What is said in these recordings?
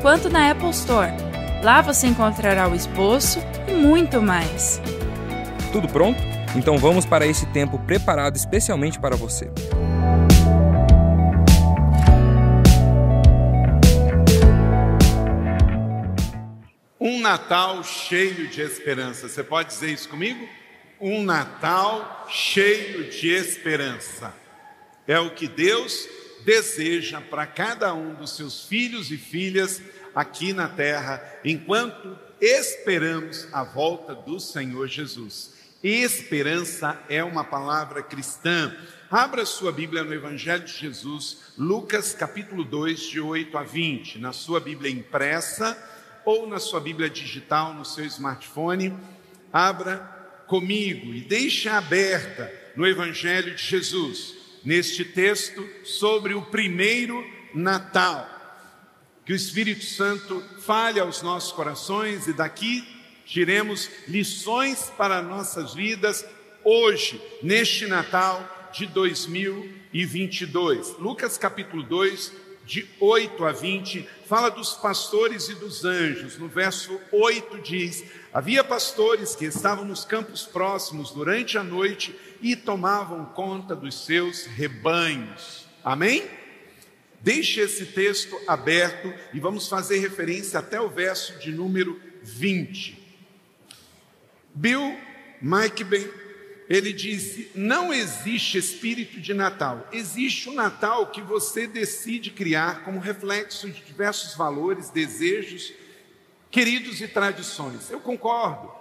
quanto na Apple Store. Lá você encontrará o esboço e muito mais. Tudo pronto? Então vamos para esse tempo preparado especialmente para você. Um Natal cheio de esperança. Você pode dizer isso comigo? Um Natal cheio de esperança. É o que Deus deseja para cada um dos seus filhos e filhas aqui na terra, enquanto esperamos a volta do Senhor Jesus. Esperança é uma palavra cristã. Abra sua Bíblia no Evangelho de Jesus, Lucas capítulo 2, de 8 a 20, na sua Bíblia impressa ou na sua Bíblia digital, no seu smartphone. Abra comigo e deixe aberta no Evangelho de Jesus, neste texto sobre o primeiro Natal. Que o Espírito Santo fale aos nossos corações e daqui tiremos lições para nossas vidas hoje, neste Natal de 2022. Lucas capítulo 2, de 8 a 20, fala dos pastores e dos anjos. No verso 8 diz: Havia pastores que estavam nos campos próximos durante a noite e tomavam conta dos seus rebanhos. Amém? Deixe esse texto aberto e vamos fazer referência até o verso de número 20. Bill Mikeben, ele disse: não existe espírito de Natal, existe o Natal que você decide criar como reflexo de diversos valores, desejos, queridos e tradições. Eu concordo.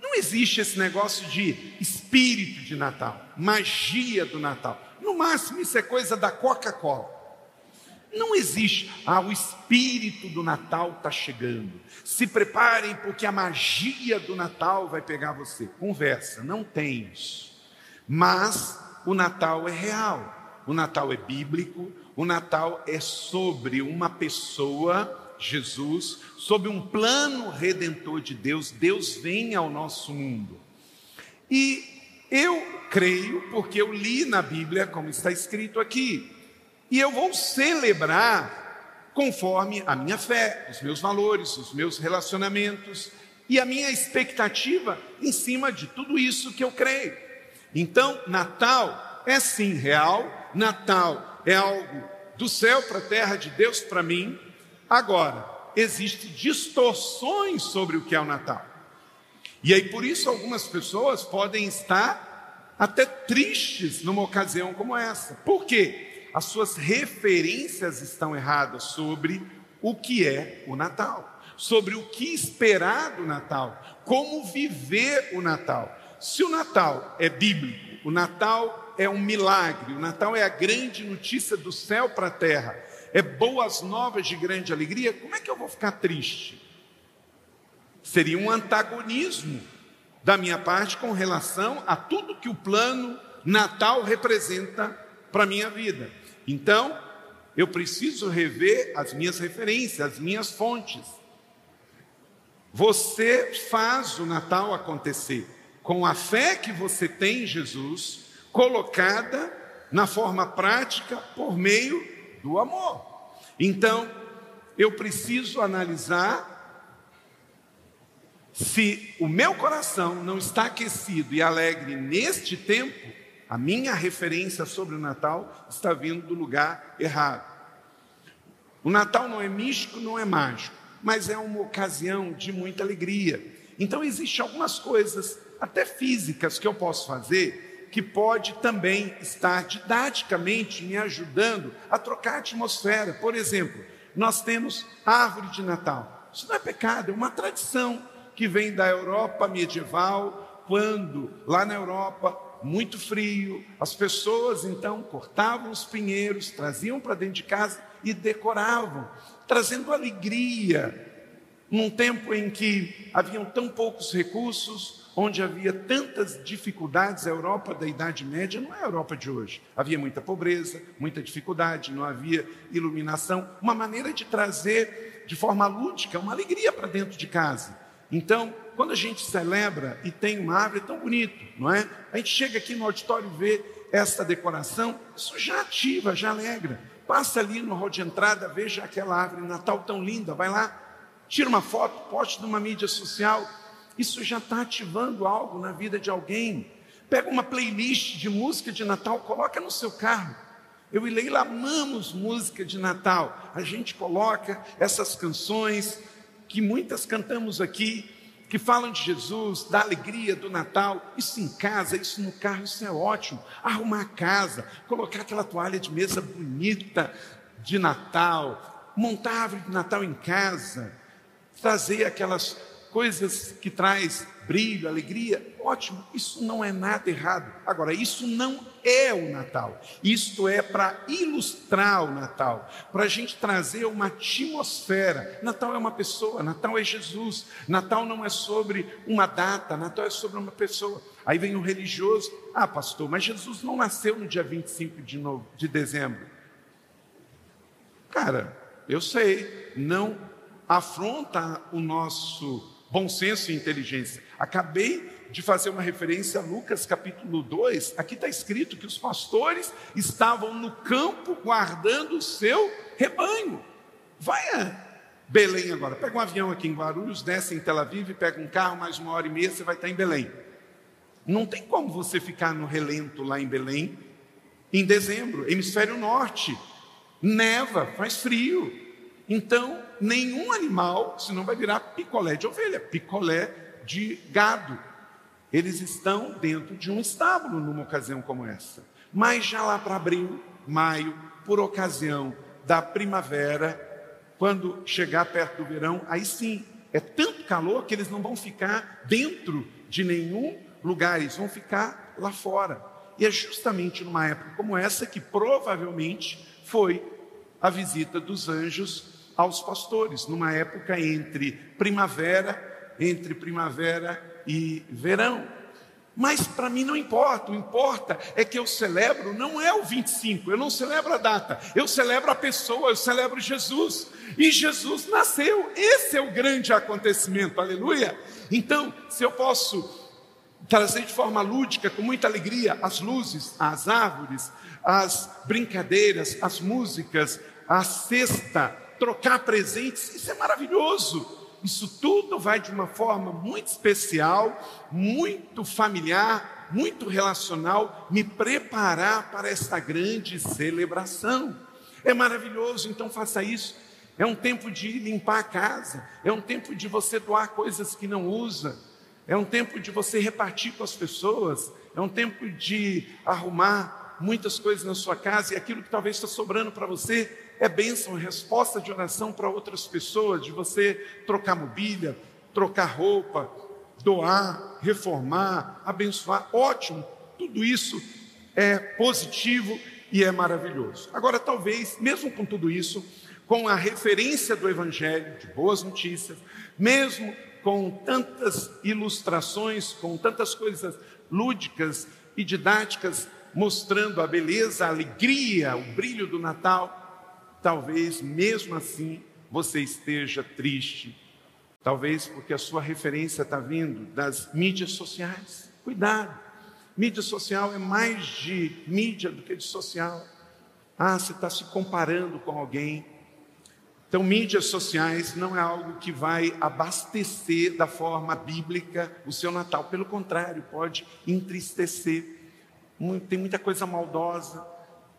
Não existe esse negócio de espírito de Natal, magia do Natal. No máximo, isso é coisa da Coca-Cola. Não existe, ah, o espírito do Natal está chegando. Se preparem, porque a magia do Natal vai pegar você. Conversa, não tem isso. Mas o Natal é real, o Natal é bíblico, o Natal é sobre uma pessoa, Jesus, sobre um plano redentor de Deus. Deus vem ao nosso mundo. E eu creio, porque eu li na Bíblia, como está escrito aqui, e eu vou celebrar conforme a minha fé, os meus valores, os meus relacionamentos e a minha expectativa em cima de tudo isso que eu creio. Então, Natal é sim real, Natal é algo do céu para a terra, de Deus para mim. Agora, existem distorções sobre o que é o Natal. E aí, por isso, algumas pessoas podem estar até tristes numa ocasião como essa. Por quê? As suas referências estão erradas sobre o que é o Natal, sobre o que esperar do Natal, como viver o Natal. Se o Natal é bíblico, o Natal é um milagre, o Natal é a grande notícia do céu para a terra, é boas novas de grande alegria, como é que eu vou ficar triste? Seria um antagonismo da minha parte com relação a tudo que o plano Natal representa para a minha vida. Então, eu preciso rever as minhas referências, as minhas fontes. Você faz o Natal acontecer com a fé que você tem em Jesus, colocada na forma prática por meio do amor. Então, eu preciso analisar se o meu coração não está aquecido e alegre neste tempo, a minha referência sobre o Natal está vindo do lugar errado. O Natal não é místico, não é mágico, mas é uma ocasião de muita alegria. Então existem algumas coisas, até físicas, que eu posso fazer, que pode também estar didaticamente me ajudando a trocar a atmosfera. Por exemplo, nós temos árvore de Natal. Isso não é pecado, é uma tradição que vem da Europa medieval, quando lá na Europa muito frio, as pessoas então cortavam os pinheiros, traziam para dentro de casa e decoravam, trazendo alegria num tempo em que haviam tão poucos recursos, onde havia tantas dificuldades, a Europa da Idade Média não é a Europa de hoje. Havia muita pobreza, muita dificuldade, não havia iluminação. Uma maneira de trazer de forma lúdica uma alegria para dentro de casa. Então, quando a gente celebra e tem uma árvore tão bonito, não é? A gente chega aqui no auditório e vê essa decoração, isso já ativa, já alegra. Passa ali no hall de entrada, veja aquela árvore Natal tão linda, vai lá, tira uma foto, poste numa mídia social. Isso já está ativando algo na vida de alguém. Pega uma playlist de música de Natal, coloca no seu carro. Eu e Leila amamos música de Natal. A gente coloca essas canções que muitas cantamos aqui, que falam de Jesus, da alegria do Natal, isso em casa, isso no carro, isso é ótimo. Arrumar a casa, colocar aquela toalha de mesa bonita de Natal, montar a árvore de Natal em casa, trazer aquelas coisas que traz brilho, alegria, ótimo, isso não é nada errado. Agora, isso não é o Natal. Isto é para ilustrar o Natal, para a gente trazer uma atmosfera. Natal é uma pessoa, Natal é Jesus. Natal não é sobre uma data, Natal é sobre uma pessoa. Aí vem o religioso, ah, pastor, mas Jesus não nasceu no dia 25 de, novo, de dezembro. Cara, eu sei, não afronta o nosso bom senso e inteligência. Acabei de fazer uma referência a Lucas capítulo 2. Aqui está escrito que os pastores estavam no campo guardando o seu rebanho. Vai a Belém agora. Pega um avião aqui em Guarulhos, desce em Tel Aviv, pega um carro, mais uma hora e meia, você vai estar em Belém. Não tem como você ficar no relento lá em Belém em dezembro, hemisfério norte. Neva, faz frio. Então, nenhum animal, senão vai virar picolé de ovelha, picolé de gado. Eles estão dentro de um estábulo numa ocasião como essa. Mas já lá para abril, maio, por ocasião da primavera, quando chegar perto do verão, aí sim, é tanto calor que eles não vão ficar dentro de nenhum lugar, eles vão ficar lá fora. E é justamente numa época como essa que provavelmente foi a visita dos anjos aos pastores, numa época entre primavera, entre primavera e verão. Mas para mim não importa, o importa é que eu celebro não é o 25, eu não celebro a data, eu celebro a pessoa, eu celebro Jesus. E Jesus nasceu, esse é o grande acontecimento, aleluia. Então, se eu posso trazer de forma lúdica, com muita alegria, as luzes, as árvores, as brincadeiras, as músicas, a cesta, trocar presentes, isso é maravilhoso. Isso tudo vai de uma forma muito especial, muito familiar, muito relacional, me preparar para esta grande celebração. É maravilhoso, então faça isso. É um tempo de limpar a casa, é um tempo de você doar coisas que não usa, é um tempo de você repartir com as pessoas, é um tempo de arrumar muitas coisas na sua casa e aquilo que talvez está sobrando para você, é bênção, resposta de oração para outras pessoas, de você trocar mobília, trocar roupa, doar, reformar, abençoar, ótimo, tudo isso é positivo e é maravilhoso. Agora, talvez, mesmo com tudo isso, com a referência do Evangelho, de boas notícias, mesmo com tantas ilustrações, com tantas coisas lúdicas e didáticas, mostrando a beleza, a alegria, o brilho do Natal, talvez mesmo assim você esteja triste. Talvez porque a sua referência está vindo das mídias sociais. Cuidado. Mídia social é mais de mídia do que de social. Ah, você está se comparando com alguém. Então, mídias sociais não é algo que vai abastecer da forma bíblica o seu Natal. Pelo contrário, pode entristecer. Tem muita coisa maldosa,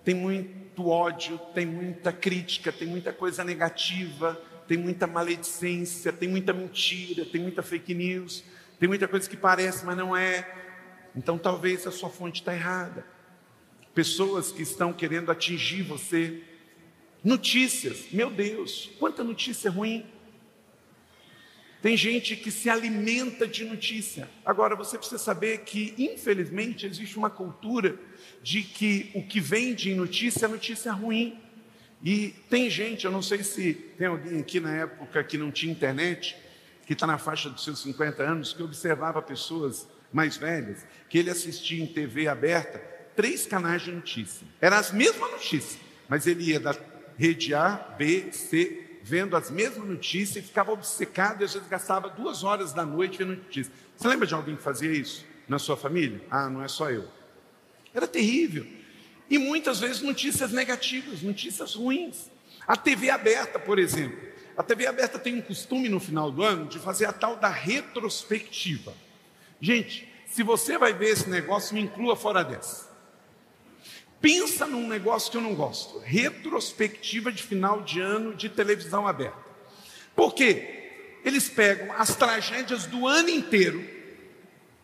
tem muito ódio, tem muita crítica, tem muita coisa negativa, tem muita maledicência, tem muita mentira, tem muita fake news, tem muita coisa que parece, mas não é. Então talvez a sua fonte está errada. Pessoas que estão querendo atingir você. Notícias, meu Deus, quanta notícia ruim. Tem gente que se alimenta de notícia. Agora, você precisa saber que, infelizmente, existe uma cultura de que o que vem de notícia é notícia ruim. E tem gente, eu não sei se tem alguém aqui na época que não tinha internet, que está na faixa dos seus 50 anos, que observava pessoas mais velhas, que ele assistia em TV aberta, três canais de notícia. Eram as mesmas notícias, mas ele ia da rede A, B, C, vendo as mesmas notícias e ficava obcecado e às vezes gastava duas horas da noite vendo notícias. Você lembra de alguém que fazia isso na sua família? Ah, não é só eu. Era terrível. E muitas vezes notícias negativas, notícias ruins. A TV aberta, por exemplo. A TV aberta tem um costume no final do ano de fazer a tal da retrospectiva. Gente, se você vai ver esse negócio, me inclua fora dessa. Pensa num negócio que eu não gosto: retrospectiva de final de ano de televisão aberta. Por quê? Eles pegam as tragédias do ano inteiro,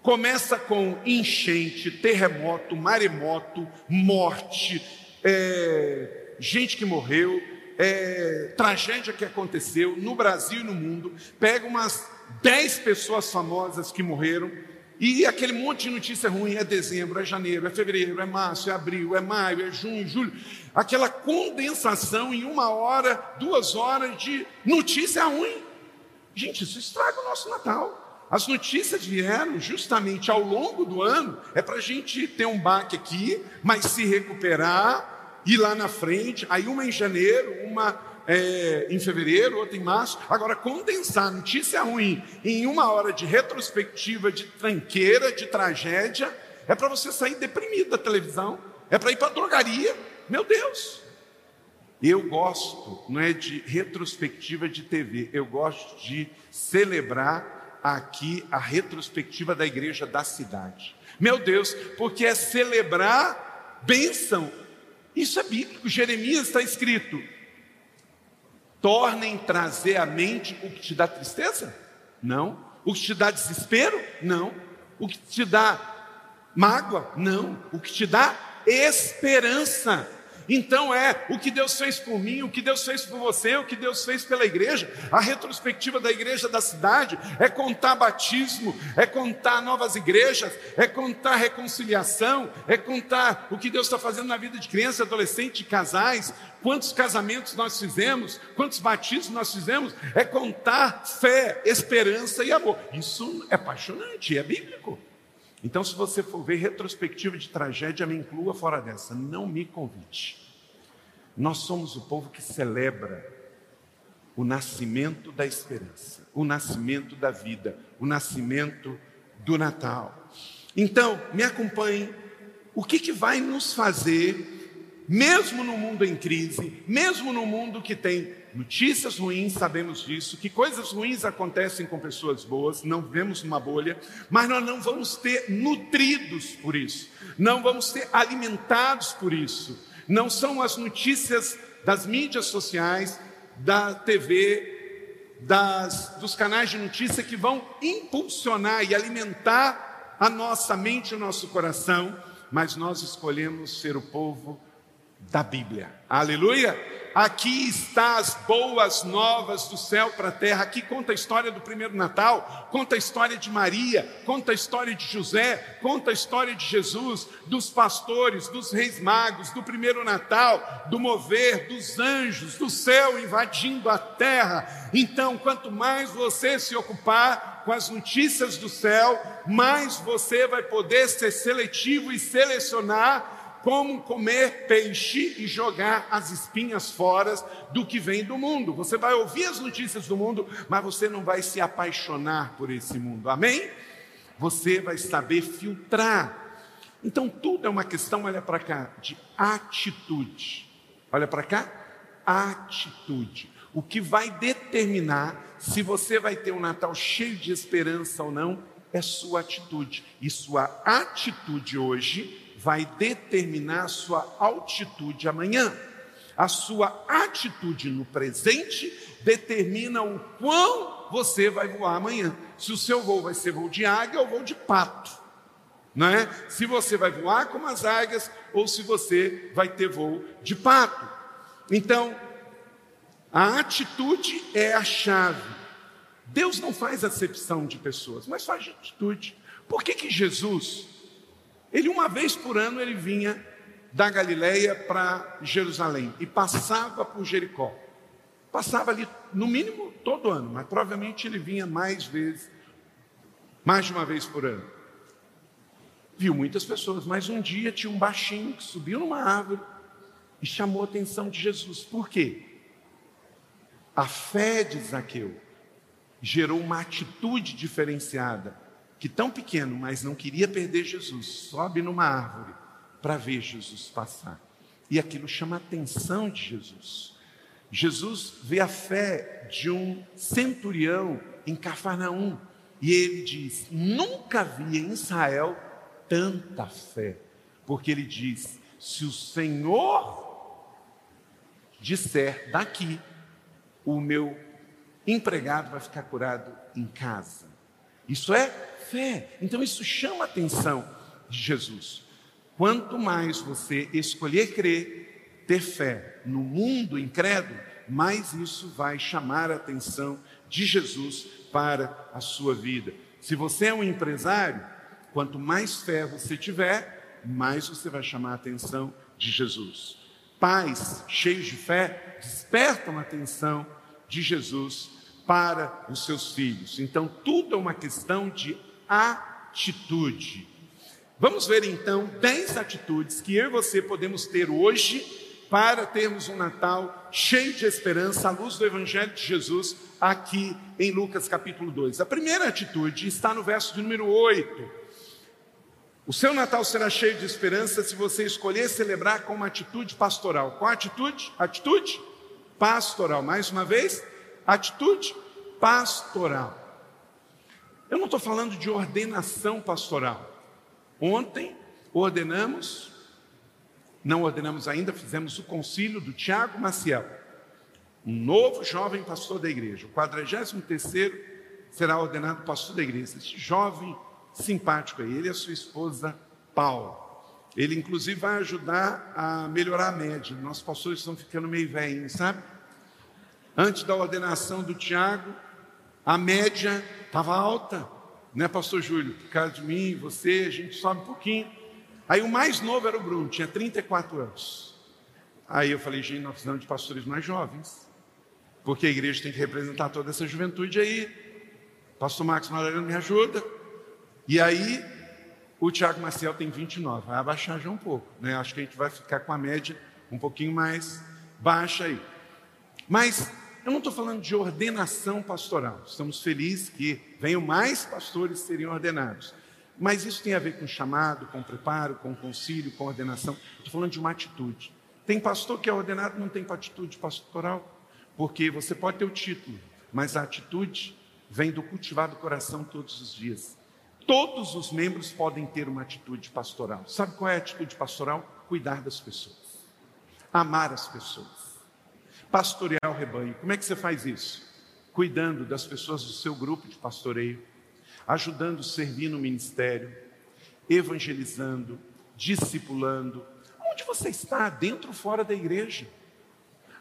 começa com enchente, terremoto, maremoto, morte, é, gente que morreu, é, tragédia que aconteceu no Brasil e no mundo, pega umas 10 pessoas famosas que morreram, e aquele monte de notícia ruim é dezembro, é janeiro, é fevereiro, é março, é abril, é maio, é junho, julho. Aquela condensação em uma hora, duas horas de notícia ruim. Gente, isso estraga o nosso Natal. As notícias vieram justamente ao longo do ano, é para a gente ter um baque aqui, mas se recuperar, ir lá na frente, aí uma em janeiro, uma é, em fevereiro, outra em março. Agora, condensar notícia ruim em uma hora de retrospectiva, de tranqueira, de tragédia, é para você sair deprimido da televisão, é para ir para a drogaria. Meu Deus! Eu gosto, não é de retrospectiva de TV, eu gosto de celebrar aqui a retrospectiva da igreja da cidade. Meu Deus, porque é celebrar bênção. Isso é bíblico. Jeremias está escrito: tornem trazer à mente o que te dá tristeza? Não. O que te dá desespero? Não. O que te dá mágoa? Não. O que te dá esperança. Então é o que Deus fez por mim, o que Deus fez por você, o que Deus fez pela igreja. A retrospectiva da igreja da cidade é contar batismo, é contar novas igrejas, é contar reconciliação, é contar o que Deus está fazendo na vida de criança, adolescente, casais, quantos casamentos nós fizemos, quantos batismos nós fizemos. É contar fé, esperança e amor. Isso é apaixonante, é bíblico. Então, se você for ver retrospectiva de tragédia, me inclua fora dessa. Não me convide. Nós somos o povo que celebra o nascimento da esperança, o nascimento da vida, o nascimento do Natal. Então, me acompanhe. O que, que vai nos fazer, mesmo no mundo em crise, mesmo no mundo que tem Notícias ruins, sabemos disso, que coisas ruins acontecem com pessoas boas, não vemos uma bolha, mas nós não vamos ter nutridos por isso, não vamos ter alimentados por isso. Não são as notícias das mídias sociais, da TV, das, dos canais de notícia que vão impulsionar e alimentar a nossa mente e o nosso coração, mas nós escolhemos ser o povo da Bíblia. Aleluia! Aqui está as boas novas do céu para a terra. Aqui conta a história do primeiro Natal, conta a história de Maria, conta a história de José, conta a história de Jesus, dos pastores, dos reis magos, do primeiro Natal, do mover dos anjos, do céu invadindo a terra. Então, quanto mais você se ocupar com as notícias do céu, mais você vai poder ser seletivo e selecionar como comer peixe e jogar as espinhas fora do que vem do mundo. Você vai ouvir as notícias do mundo, mas você não vai se apaixonar por esse mundo. Amém? Você vai saber filtrar. Então tudo é uma questão, olha para cá, de atitude. Olha para cá, atitude. O que vai determinar se você vai ter um Natal cheio de esperança ou não é sua atitude. E sua atitude hoje vai determinar a sua altitude amanhã. A sua atitude no presente determina o quão você vai voar amanhã. Se o seu voo vai ser voo de águia ou voo de pato, não é? Se você vai voar como as águias ou se você vai ter voo de pato. Então, a atitude é a chave. Deus não faz acepção de pessoas, mas faz de atitude. Por que que Jesus ele uma vez por ano ele vinha da Galileia para Jerusalém e passava por Jericó. Passava ali, no mínimo, todo ano, mas provavelmente ele vinha mais vezes, mais de uma vez por ano. Viu muitas pessoas, mas um dia tinha um baixinho que subiu numa árvore e chamou a atenção de Jesus. Por quê? A fé de Zaqueu gerou uma atitude diferenciada, que tão pequeno, mas não queria perder Jesus, sobe numa árvore para ver Jesus passar. E aquilo chama a atenção de Jesus. Jesus vê a fé de um centurião em Cafarnaum e ele diz: Nunca vi em Israel tanta fé, porque ele diz: Se o Senhor disser daqui, o meu empregado vai ficar curado em casa. Isso é fé. Então isso chama a atenção de Jesus. Quanto mais você escolher crer, ter fé no mundo incrédulo, mais isso vai chamar a atenção de Jesus para a sua vida. Se você é um empresário, quanto mais fé você tiver, mais você vai chamar a atenção de Jesus pais cheios de fé despertam a atenção de Jesus para os seus filhos. Então, tudo é uma questão de atitude. Vamos ver então dez atitudes que eu e você podemos ter hoje para termos um Natal cheio de esperança à luz do Evangelho de Jesus aqui em Lucas capítulo 2. A primeira atitude está no verso de número 8 o seu Natal será cheio de esperança se você escolher celebrar com uma atitude pastoral. Qual atitude? Atitude pastoral. Mais uma vez, atitude pastoral. Eu não estou falando de ordenação pastoral. Ontem ordenamos, não ordenamos ainda, fizemos o concílio do Tiago Maciel, um novo jovem pastor da igreja. O 43 será ordenado pastor da igreja. Esse jovem simpático aí, ele e a sua esposa Paula. Ele, inclusive, vai ajudar a melhorar a média. Nossos pastores estão ficando meio velhinhos, sabe? Antes da ordenação do Tiago, a média estava alta, né, Pastor Júlio? Por causa de mim, você, a gente sobe um pouquinho. Aí o mais novo era o Bruno, tinha 34 anos. Aí eu falei, gente, nós precisamos de pastores mais jovens, porque a igreja tem que representar toda essa juventude aí. Pastor Marcos Maranhão me ajuda. E aí, o Tiago Maciel tem 29, vai abaixar já um pouco, né? Acho que a gente vai ficar com a média um pouquinho mais baixa aí. Mas eu não estou falando de ordenação pastoral. Estamos felizes que venham mais pastores serem ordenados. Mas isso tem a ver com chamado, com preparo, com concílio, com ordenação. Estou falando de uma atitude. Tem pastor que é ordenado não tem atitude pastoral, porque você pode ter o título, mas a atitude vem do cultivar do coração todos os dias. Todos os membros podem ter uma atitude pastoral. Sabe qual é a atitude pastoral? Cuidar das pessoas, amar as pessoas, pastorear o rebanho. Como é que você faz isso? Cuidando das pessoas do seu grupo de pastoreio, ajudando a servir no ministério, evangelizando, discipulando. Onde você está, dentro ou fora da igreja?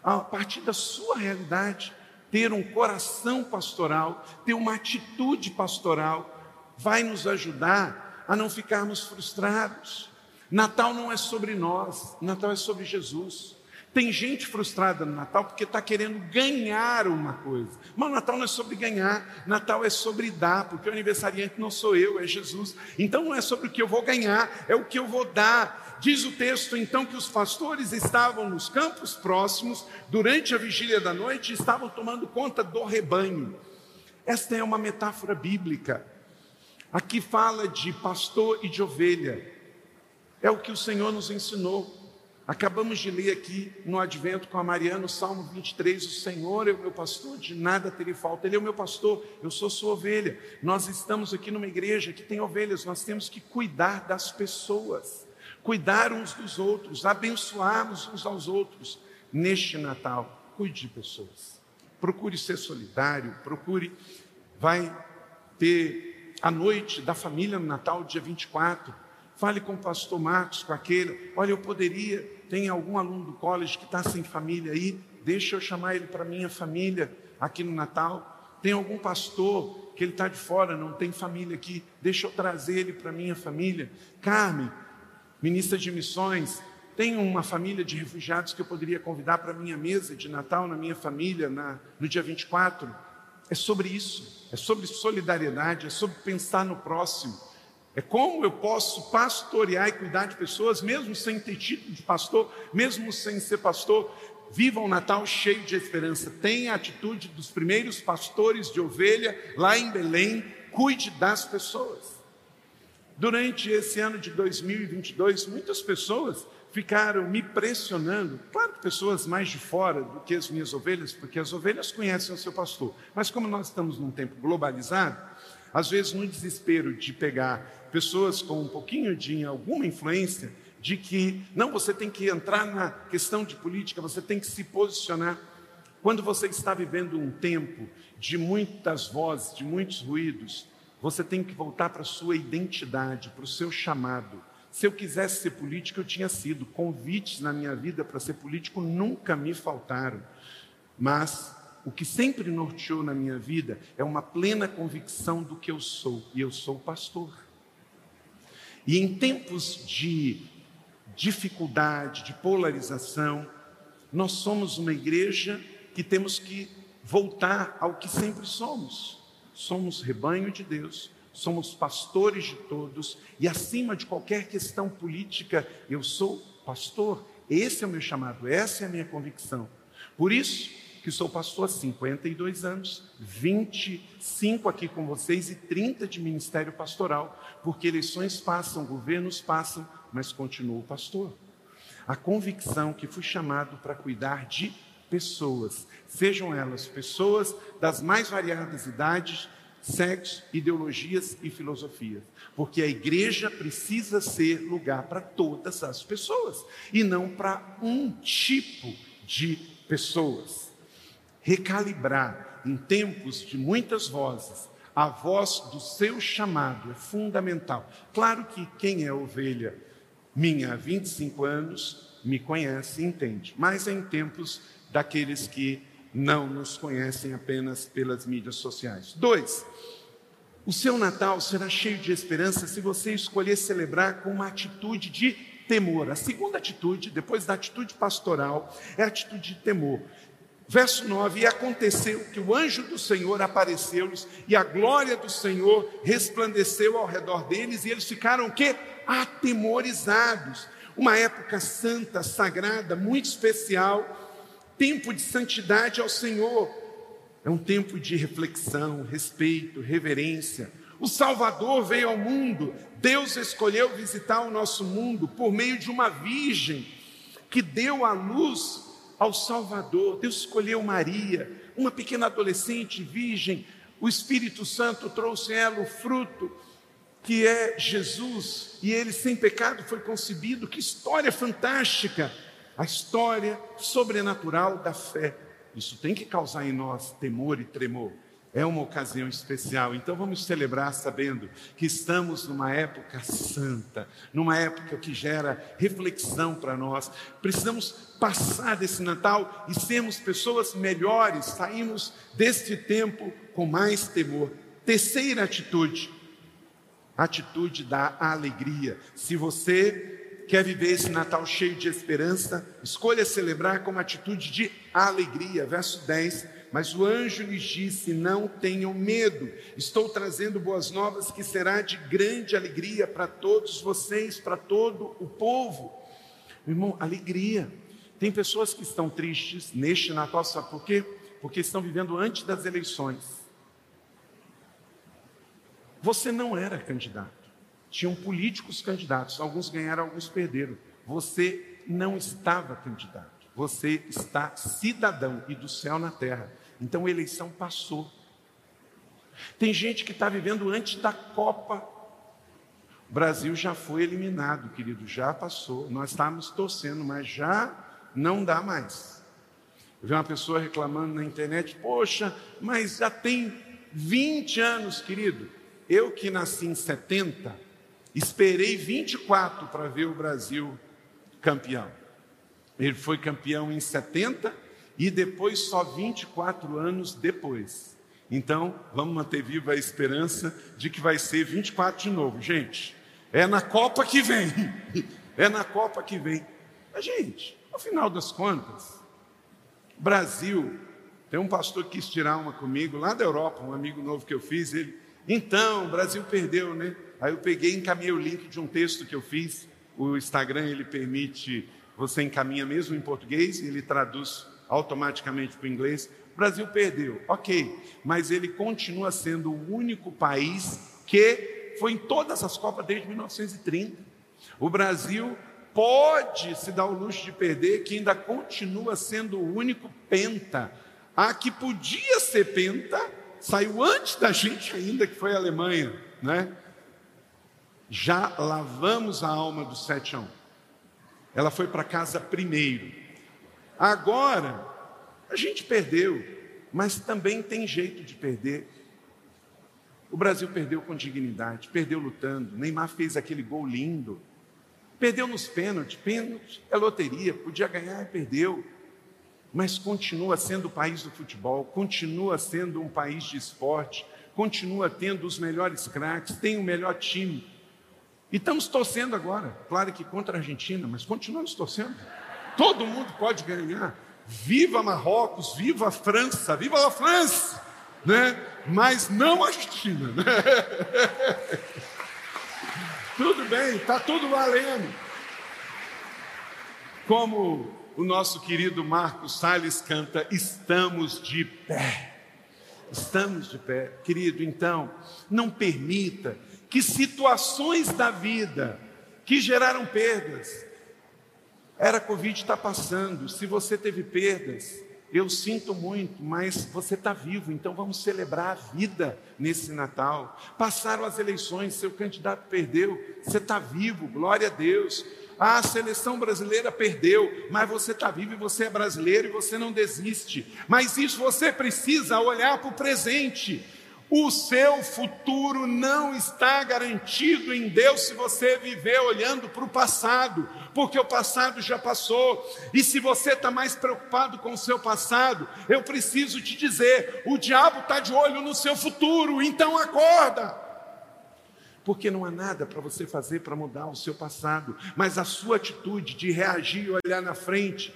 A partir da sua realidade, ter um coração pastoral, ter uma atitude pastoral, vai nos ajudar a não ficarmos frustrados. Natal não é sobre nós, Natal é sobre Jesus. Tem gente frustrada no Natal porque está querendo ganhar uma coisa. Mas o Natal não é sobre ganhar, Natal é sobre dar, porque o aniversariante não sou eu, é Jesus. Então não é sobre o que eu vou ganhar, é o que eu vou dar. Diz o texto então que os pastores estavam nos campos próximos durante a vigília da noite e estavam tomando conta do rebanho. Esta é uma metáfora bíblica. Aqui fala de pastor e de ovelha. É o que o Senhor nos ensinou. Acabamos de ler aqui no Advento com a Mariana, o Salmo 23, o Senhor é o meu pastor, de nada terei falta. Ele é o meu pastor, eu sou sua ovelha. Nós estamos aqui numa igreja que tem ovelhas, nós temos que cuidar das pessoas, cuidar uns dos outros, abençoarmos uns aos outros. Neste Natal, cuide de pessoas. Procure ser solidário, procure, vai ter à noite da família no Natal, dia 24. Fale com o pastor Marcos, com aquele. Olha, eu poderia, tem algum aluno do college que está sem família aí, deixa eu chamar ele para minha família aqui no Natal. Tem algum pastor que ele está de fora, não tem família aqui, deixa eu trazer ele para minha família. Carmen, ministra de missões, tenho uma família de refugiados que eu poderia convidar para minha mesa de Natal, na minha família, na, no dia 24. É sobre isso, é sobre solidariedade, é sobre pensar no próximo. É como eu posso pastorear e cuidar de pessoas, mesmo sem ter título de pastor, mesmo sem ser pastor. Viva um Natal cheio de esperança. Tenha a atitude dos primeiros pastores de ovelha lá em Belém. Cuide das pessoas. Durante esse ano de 2022, muitas pessoas ficaram me pressionando. Claro que pessoas mais de fora do que as minhas ovelhas, porque as ovelhas conhecem o seu pastor. Mas como nós estamos num tempo globalizado, às vezes no desespero de pegar pessoas com um pouquinho de alguma influência, de que não, você tem que entrar na questão de política, você tem que se posicionar. Quando você está vivendo um tempo de muitas vozes, de muitos ruídos, você tem que voltar para a sua identidade, para o seu chamado se eu quisesse ser político, eu tinha sido. Convites na minha vida para ser político nunca me faltaram. Mas o que sempre norteou na minha vida é uma plena convicção do que eu sou, e eu sou pastor. E em tempos de dificuldade, de polarização, nós somos uma igreja que temos que voltar ao que sempre somos. Somos rebanho de Deus, somos pastores de todos e acima de qualquer questão política, eu sou pastor. Esse é o meu chamado, essa é a minha convicção. Por isso que sou pastor há 52 anos, 25 aqui com vocês e 30 de ministério pastoral, porque eleições passam, governos passam, mas continuo pastor. A convicção que fui chamado para cuidar de pessoas, sejam elas pessoas das mais variadas idades, sexo, ideologias e filosofias. Porque a igreja precisa ser lugar para todas as pessoas e não para um tipo de pessoas. Recalibrar em tempos de muitas vozes, a voz do seu chamado é fundamental. Claro que quem é ovelha minha há 25 anos me conhece e entende, mas em tempos daqueles que não nos conhecem apenas pelas mídias sociais. Dois, o seu Natal será cheio de esperança se você escolher celebrar com uma atitude de temor. A segunda atitude, depois da atitude pastoral, é a atitude de temor. Verso 9: E aconteceu que o anjo do Senhor apareceu-lhes, e a glória do Senhor resplandeceu ao redor deles, e eles ficaram o quê? Atemorizados. Uma época santa, sagrada, muito especial tempo de santidade ao Senhor. É um tempo de reflexão, respeito, reverência. O Salvador veio ao mundo, Deus escolheu visitar o nosso mundo por meio de uma virgem que deu a luz ao Salvador. Deus escolheu Maria, uma pequena adolescente virgem. O Espírito Santo trouxe ela o fruto que é Jesus, e ele sem pecado foi concebido. Que história fantástica! a história sobrenatural da fé. Isso tem que causar em nós temor e tremor. É uma ocasião especial, então vamos celebrar sabendo que estamos numa época santa, numa época que gera reflexão para nós. Precisamos passar desse Natal e sermos pessoas melhores, saímos deste tempo com mais temor. Terceira atitude, atitude da alegria. Se você quer viver esse Natal cheio de esperança, escolha celebrar com uma atitude de alegria. Verso 10. Mas o anjo lhes disse: Não tenham medo, estou trazendo boas novas que será de grande alegria para todos vocês, para todo o povo. Meu irmão, alegria. Tem pessoas que estão tristes neste Natal, sabe por quê? Porque estão vivendo antes das eleições. Você não era candidato. Tinham políticos candidatos, alguns ganharam, alguns perderam. Você não estava candidato, você está cidadão e do céu na terra. Então a eleição passou. Tem gente que está vivendo antes da Copa. O Brasil já foi eliminado, querido, já passou. Nós estávamos torcendo, mas já não dá mais. Eu vi uma pessoa reclamando na internet: Poxa, mas já tem 20 anos, querido. Eu que nasci em 70, Esperei 24 para ver o Brasil campeão. Ele foi campeão em 70 e depois só 24 anos depois. Então, vamos manter viva a esperança de que vai ser 24 de novo, gente. É na Copa que vem. É na Copa que vem. Mas, gente, no final das contas, Brasil, tem um pastor que quis tirar uma comigo, lá da Europa, um amigo novo que eu fiz, ele, então, o Brasil perdeu, né? Aí eu peguei e encaminhei o link de um texto que eu fiz. O Instagram, ele permite, você encaminha mesmo em português, e ele traduz automaticamente para o inglês. O Brasil perdeu, ok, mas ele continua sendo o único país que foi em todas as Copas desde 1930. O Brasil pode se dar o luxo de perder, que ainda continua sendo o único penta. A que podia ser penta, saiu antes da gente ainda, que foi a Alemanha, né? Já lavamos a alma do 7 a 1. Ela foi para casa primeiro. Agora, a gente perdeu, mas também tem jeito de perder. O Brasil perdeu com dignidade, perdeu lutando. Neymar fez aquele gol lindo. Perdeu nos pênaltis, pênalti é loteria, podia ganhar e perdeu. Mas continua sendo o país do futebol, continua sendo um país de esporte, continua tendo os melhores craques, tem o melhor time. E estamos torcendo agora, claro que contra a Argentina, mas continuamos torcendo. Todo mundo pode ganhar. Viva Marrocos, viva França, viva a França, né? Mas não a Argentina, né? Tudo bem, está tudo valendo. Como o nosso querido Marcos Salles canta, estamos de pé. Estamos de pé. Querido, então, não permita que situações da vida que geraram perdas, era Covid está passando, se você teve perdas, eu sinto muito, mas você está vivo, então vamos celebrar a vida nesse Natal. Passaram as eleições, seu candidato perdeu, você está vivo, glória a Deus. A seleção brasileira perdeu, mas você está vivo e você é brasileiro e você não desiste. Mas isso você precisa olhar para o presente. O seu futuro não está garantido em Deus se você viver olhando para o passado, porque o passado já passou. E se você está mais preocupado com o seu passado, eu preciso te dizer: o diabo está de olho no seu futuro, então acorda. Porque não há nada para você fazer para mudar o seu passado, mas a sua atitude de reagir e olhar na frente.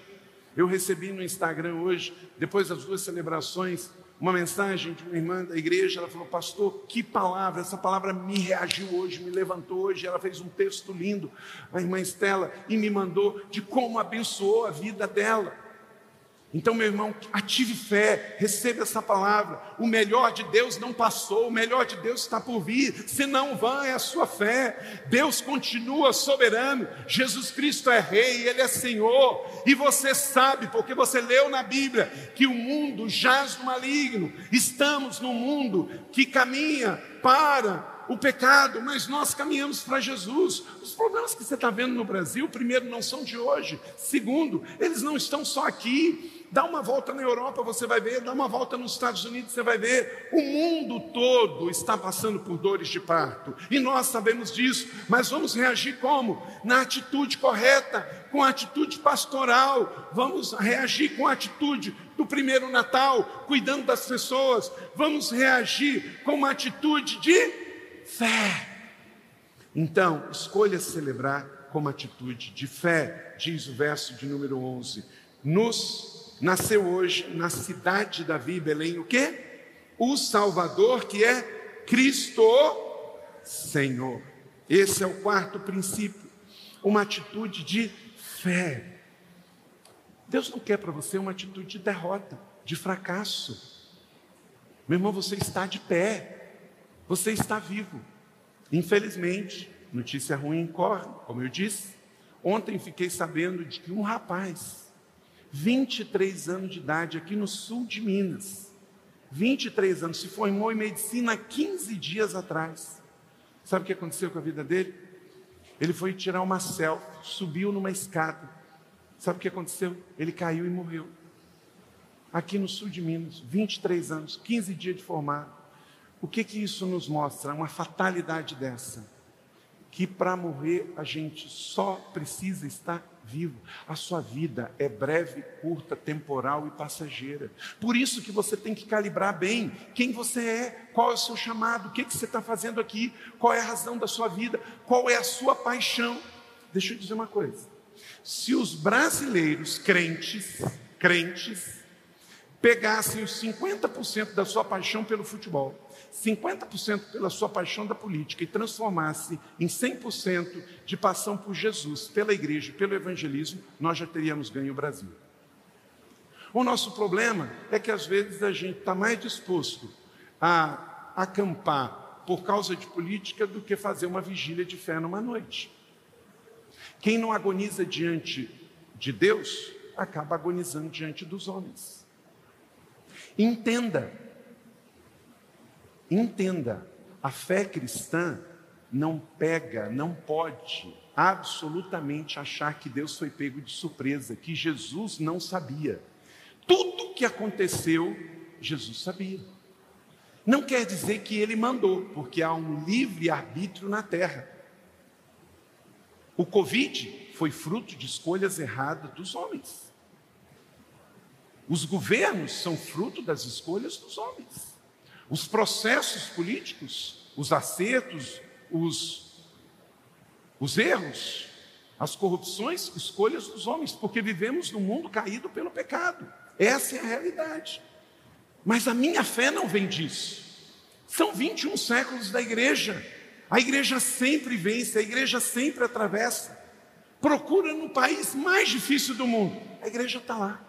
Eu recebi no Instagram hoje, depois das duas celebrações, uma mensagem de uma irmã da igreja, ela falou, pastor, que palavra, essa palavra me reagiu hoje, me levantou hoje, ela fez um texto lindo, a irmã Estela, e me mandou de como abençoou a vida dela. Então, meu irmão, ative fé, receba essa palavra. O melhor de Deus não passou, o melhor de Deus está por vir. Se não vã é a sua fé. Deus continua soberano. Jesus Cristo é Rei, Ele é Senhor. E você sabe, porque você leu na Bíblia, que o mundo jaz no maligno. Estamos num mundo que caminha para o pecado, mas nós caminhamos para Jesus. Os problemas que você está vendo no Brasil, primeiro, não são de hoje. Segundo, eles não estão só aqui. Dá uma volta na Europa, você vai ver, dá uma volta nos Estados Unidos, você vai ver. O mundo todo está passando por dores de parto. E nós sabemos disso, mas vamos reagir como? Na atitude correta, com a atitude pastoral. Vamos reagir com a atitude do primeiro Natal, cuidando das pessoas. Vamos reagir com uma atitude de fé. Então, escolha celebrar com uma atitude de fé, diz o verso de número 11. Nos nasceu hoje na cidade de Davi, Belém, o quê? O Salvador que é Cristo Senhor. Esse é o quarto princípio, uma atitude de fé. Deus não quer para você uma atitude de derrota, de fracasso. Meu irmão, você está de pé, você está vivo. Infelizmente, notícia ruim corre, como eu disse. Ontem fiquei sabendo de que um rapaz 23 anos de idade, aqui no sul de Minas. 23 anos, se formou em medicina 15 dias atrás. Sabe o que aconteceu com a vida dele? Ele foi tirar uma selfie, subiu numa escada. Sabe o que aconteceu? Ele caiu e morreu. Aqui no sul de Minas, 23 anos, 15 dias de formado. O que que isso nos mostra? Uma fatalidade dessa. Que para morrer a gente só precisa estar vivo. A sua vida é breve, curta, temporal e passageira. Por isso que você tem que calibrar bem quem você é, qual é o seu chamado, o que, que você está fazendo aqui, qual é a razão da sua vida, qual é a sua paixão. Deixa eu dizer uma coisa. se os brasileiros crentes, crentes, pegassem os 50% da sua paixão pelo futebol, 50% pela sua paixão da política e transformasse em 100% de paixão por Jesus, pela igreja, pelo evangelismo, nós já teríamos ganho o Brasil. O nosso problema é que às vezes a gente está mais disposto a acampar por causa de política do que fazer uma vigília de fé numa noite. Quem não agoniza diante de Deus, acaba agonizando diante dos homens. Entenda, entenda, a fé cristã não pega, não pode absolutamente achar que Deus foi pego de surpresa, que Jesus não sabia. Tudo que aconteceu, Jesus sabia. Não quer dizer que ele mandou, porque há um livre arbítrio na terra. O Covid foi fruto de escolhas erradas dos homens. Os governos são fruto das escolhas dos homens. Os processos políticos, os acertos, os, os erros, as corrupções, escolhas dos homens, porque vivemos num mundo caído pelo pecado. Essa é a realidade. Mas a minha fé não vem disso. São 21 séculos da igreja. A igreja sempre vence, a igreja sempre atravessa. Procura no país mais difícil do mundo, a igreja está lá.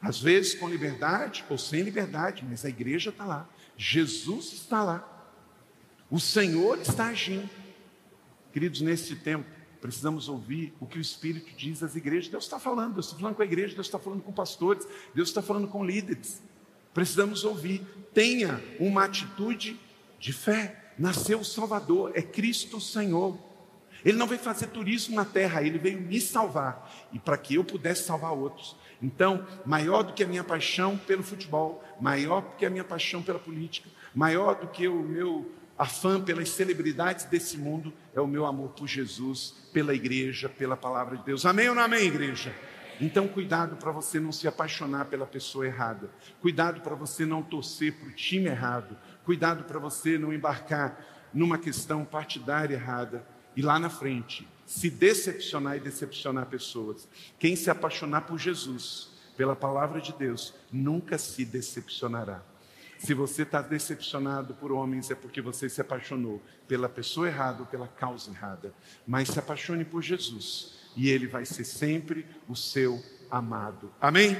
Às vezes com liberdade ou sem liberdade, mas a igreja está lá. Jesus está lá. O Senhor está agindo. Queridos, nesse tempo, precisamos ouvir o que o Espírito diz às igrejas. Deus está falando, Deus está falando com a igreja, Deus está falando com pastores, Deus está falando com líderes. Precisamos ouvir. Tenha uma atitude de fé. Nasceu o Salvador, é Cristo o Senhor. Ele não veio fazer turismo na terra, ele veio me salvar e para que eu pudesse salvar outros. Então, maior do que a minha paixão pelo futebol, maior do que a minha paixão pela política, maior do que o meu afã pelas celebridades desse mundo, é o meu amor por Jesus, pela igreja, pela palavra de Deus. Amém ou não amém, igreja? Então, cuidado para você não se apaixonar pela pessoa errada. Cuidado para você não torcer para o time errado. Cuidado para você não embarcar numa questão partidária errada. E lá na frente, se decepcionar e decepcionar pessoas. Quem se apaixonar por Jesus, pela palavra de Deus, nunca se decepcionará. Se você está decepcionado por homens, é porque você se apaixonou pela pessoa errada ou pela causa errada. Mas se apaixone por Jesus, e Ele vai ser sempre o seu amado. Amém?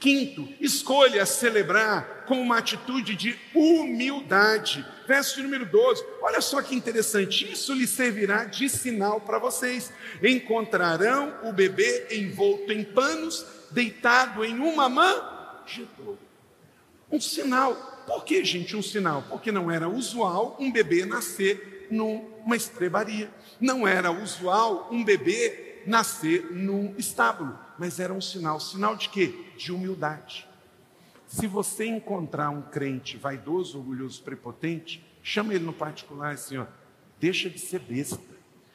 Quinto, escolha celebrar com uma atitude de humildade. Verso número 12. Olha só que interessante. Isso lhe servirá de sinal para vocês. Encontrarão o bebê envolto em panos, deitado em uma manjedoura. Um sinal. Por que, gente, um sinal? Porque não era usual um bebê nascer numa estrebaria. Não era usual um bebê nascer num estábulo mas era um sinal. Sinal de quê? De humildade. Se você encontrar um crente vaidoso, orgulhoso, prepotente, chama ele no particular assim, ó, deixa de ser besta.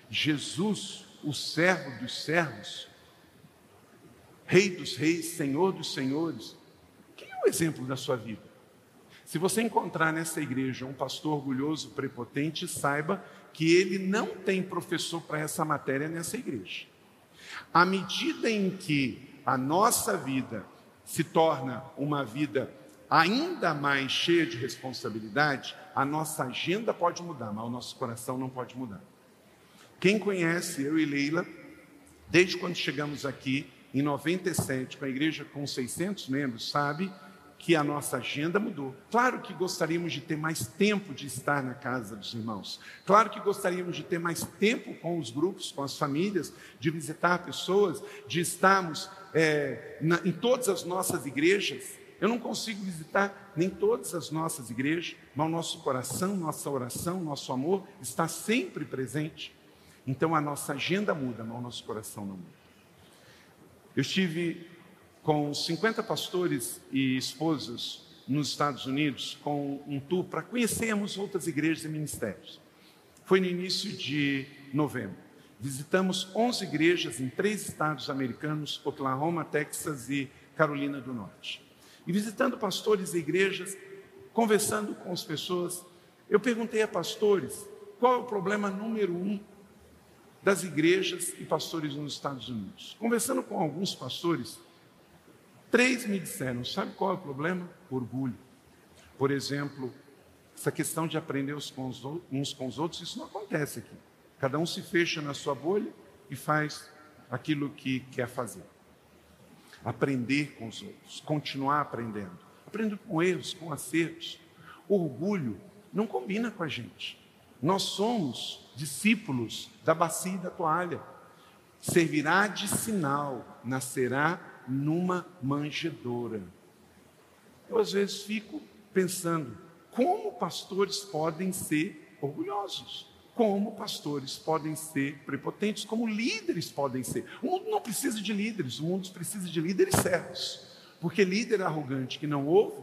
Jesus, o servo dos servos, rei dos reis, senhor dos senhores, quem é o exemplo da sua vida? Se você encontrar nessa igreja um pastor orgulhoso, prepotente, saiba que ele não tem professor para essa matéria nessa igreja. À medida em que a nossa vida se torna uma vida ainda mais cheia de responsabilidade, a nossa agenda pode mudar, mas o nosso coração não pode mudar. Quem conhece eu e Leila, desde quando chegamos aqui em 97, com a igreja com 600 membros, sabe que a nossa agenda mudou. Claro que gostaríamos de ter mais tempo de estar na casa dos irmãos. Claro que gostaríamos de ter mais tempo com os grupos, com as famílias, de visitar pessoas, de estarmos é, na, em todas as nossas igrejas. Eu não consigo visitar nem todas as nossas igrejas, mas o nosso coração, nossa oração, nosso amor está sempre presente. Então a nossa agenda muda, mas o nosso coração não muda. Eu estive com 50 pastores e esposas nos Estados Unidos com um tour para conhecermos outras igrejas e ministérios. Foi no início de novembro. Visitamos 11 igrejas em três estados americanos: Oklahoma, Texas e Carolina do Norte. E visitando pastores e igrejas, conversando com as pessoas, eu perguntei a pastores qual é o problema número um das igrejas e pastores nos Estados Unidos. Conversando com alguns pastores, três me disseram: sabe qual é o problema? Orgulho. Por exemplo, essa questão de aprender uns com os outros, isso não acontece aqui. Cada um se fecha na sua bolha e faz aquilo que quer fazer. Aprender com os outros, continuar aprendendo, aprendendo com erros, com acertos. Orgulho não combina com a gente. Nós somos discípulos da bacia e da toalha. Servirá de sinal, nascerá numa manjedoura. Eu às vezes fico pensando, como pastores podem ser orgulhosos? Como pastores podem ser prepotentes? Como líderes podem ser? O mundo não precisa de líderes, o mundo precisa de líderes servos. Porque líder arrogante que não ouve,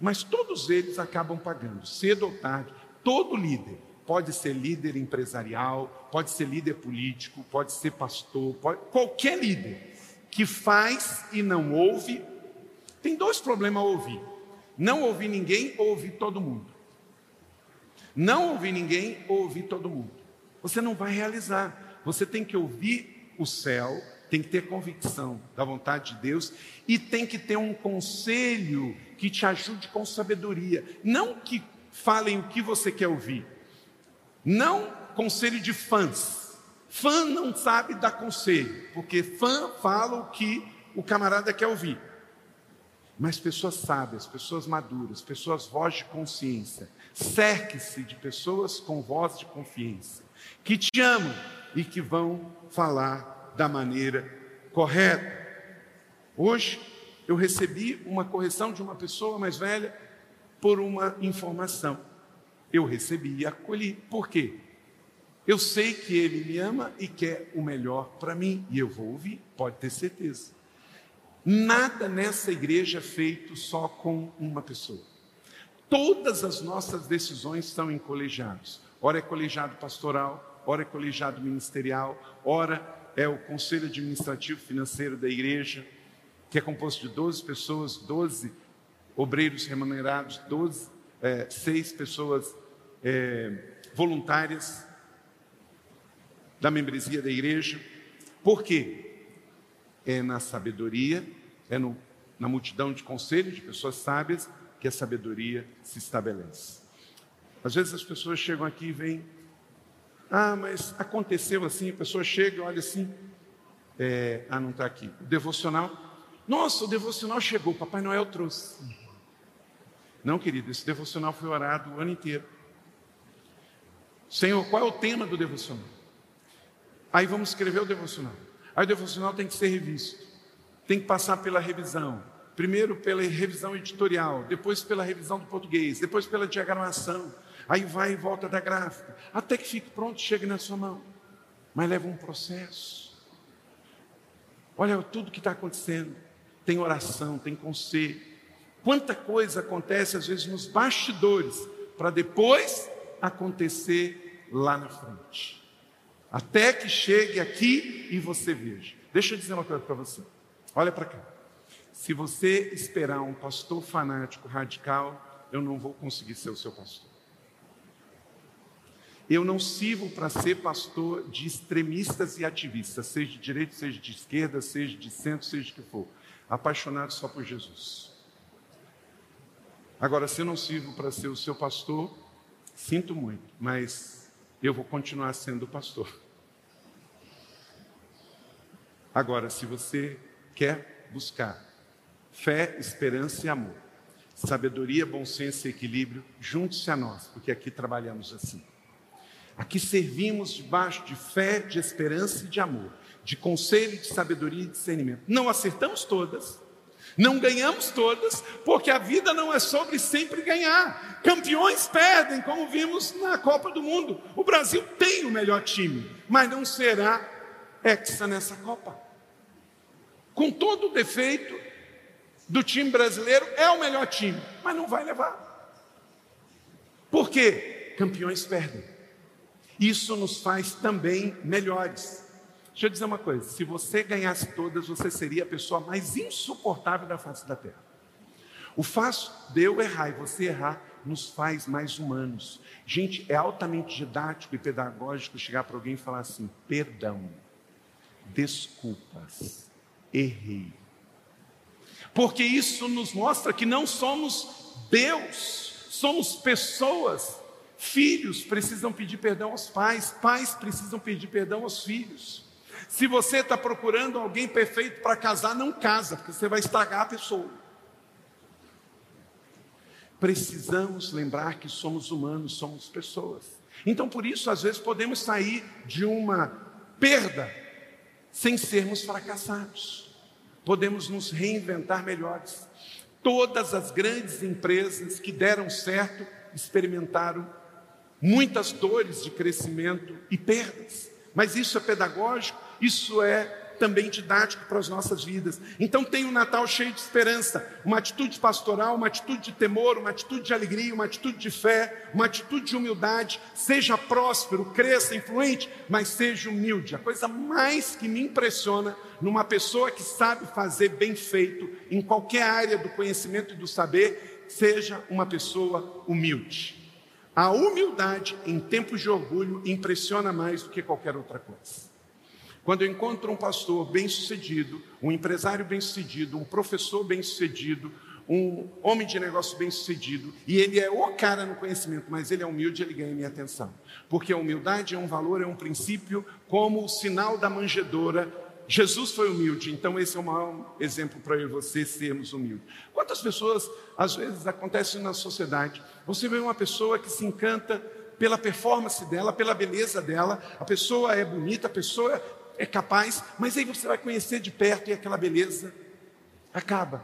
mas todos eles acabam pagando, cedo ou tarde. Todo líder pode ser líder empresarial, pode ser líder político, pode ser pastor, pode, qualquer líder que faz e não ouve. Tem dois problemas a ouvir não ouvir ninguém ou ouvir todo mundo. Não ouvir ninguém ou ouvir todo mundo. Você não vai realizar. Você tem que ouvir o céu, tem que ter convicção da vontade de Deus e tem que ter um conselho que te ajude com sabedoria. Não que falem o que você quer ouvir. Não conselho de fãs. Fã não sabe dar conselho, porque fã fala o que o camarada quer ouvir. Mas pessoas sábias, pessoas maduras, pessoas voz de consciência. Cerque-se de pessoas com voz de confiança, que te amam e que vão falar da maneira correta. Hoje eu recebi uma correção de uma pessoa mais velha por uma informação. Eu recebi e acolhi. Por quê? Eu sei que ele me ama e quer o melhor para mim, e eu vou ouvir, pode ter certeza. Nada nessa igreja é feito só com uma pessoa. Todas as nossas decisões são em colegiados. Ora é colegiado pastoral, ora é colegiado ministerial, ora é o conselho administrativo financeiro da igreja, que é composto de 12 pessoas, 12 obreiros remunerados, 12, é, seis pessoas é, voluntárias da membresia da igreja. Por quê? É na sabedoria é no, na multidão de conselhos de pessoas sábias que a sabedoria se estabelece. Às vezes as pessoas chegam aqui e veem, ah, mas aconteceu assim, a pessoa chega e olha assim, é, ah, não está aqui. O devocional, nossa, o devocional chegou, Papai Noel trouxe. Não, querido, esse devocional foi orado o ano inteiro. Senhor, qual é o tema do devocional? Aí vamos escrever o devocional. Aí o devocional tem que ser revisto tem que passar pela revisão. Primeiro pela revisão editorial, depois pela revisão do português, depois pela diagramação. Aí vai e volta da gráfica, até que fique pronto, chegue na sua mão. Mas leva um processo. Olha tudo que está acontecendo. Tem oração, tem conselho. Quanta coisa acontece às vezes nos bastidores, para depois acontecer lá na frente. Até que chegue aqui e você veja. Deixa eu dizer uma coisa para você. Olha para cá. Se você esperar um pastor fanático radical, eu não vou conseguir ser o seu pastor. Eu não sirvo para ser pastor de extremistas e ativistas, seja de direita, seja de esquerda, seja de centro, seja de que for. Apaixonado só por Jesus. Agora, se eu não sirvo para ser o seu pastor, sinto muito, mas eu vou continuar sendo pastor. Agora, se você quer buscar fé, esperança e amor, sabedoria, bom senso e equilíbrio, junte-se a nós, porque aqui trabalhamos assim. Aqui servimos debaixo de fé, de esperança e de amor, de conselho, de sabedoria e discernimento. Não acertamos todas, não ganhamos todas, porque a vida não é sobre sempre ganhar. Campeões perdem, como vimos na Copa do Mundo. O Brasil tem o melhor time, mas não será hexa nessa Copa com todo o defeito do time brasileiro, é o melhor time, mas não vai levar. Por quê? Campeões perdem. Isso nos faz também melhores. Deixa eu dizer uma coisa: se você ganhasse todas, você seria a pessoa mais insuportável da face da terra. O fato de eu errar e você errar nos faz mais humanos. Gente, é altamente didático e pedagógico chegar para alguém e falar assim: perdão, desculpas, errei. Porque isso nos mostra que não somos Deus, somos pessoas. Filhos precisam pedir perdão aos pais, pais precisam pedir perdão aos filhos. Se você está procurando alguém perfeito para casar, não casa, porque você vai estragar a pessoa. Precisamos lembrar que somos humanos, somos pessoas. Então, por isso, às vezes, podemos sair de uma perda sem sermos fracassados. Podemos nos reinventar melhores. Todas as grandes empresas que deram certo experimentaram muitas dores de crescimento e perdas. Mas isso é pedagógico, isso é também didático para as nossas vidas. Então tem um Natal cheio de esperança, uma atitude pastoral, uma atitude de temor, uma atitude de alegria, uma atitude de fé, uma atitude de humildade. Seja próspero, cresça, influente, mas seja humilde. A coisa mais que me impressiona numa pessoa que sabe fazer bem feito em qualquer área do conhecimento e do saber, seja uma pessoa humilde. A humildade em tempos de orgulho impressiona mais do que qualquer outra coisa. Quando eu encontro um pastor bem-sucedido, um empresário bem-sucedido, um professor bem-sucedido, um homem de negócio bem-sucedido, e ele é o cara no conhecimento, mas ele é humilde, ele ganha minha atenção. Porque a humildade é um valor, é um princípio, como o sinal da manjedoura. Jesus foi humilde, então esse é o maior exemplo para eu e você sermos humildes. Quantas pessoas, às vezes, acontece na sociedade? Você vê uma pessoa que se encanta pela performance dela, pela beleza dela, a pessoa é bonita, a pessoa é capaz, mas aí você vai conhecer de perto e aquela beleza acaba.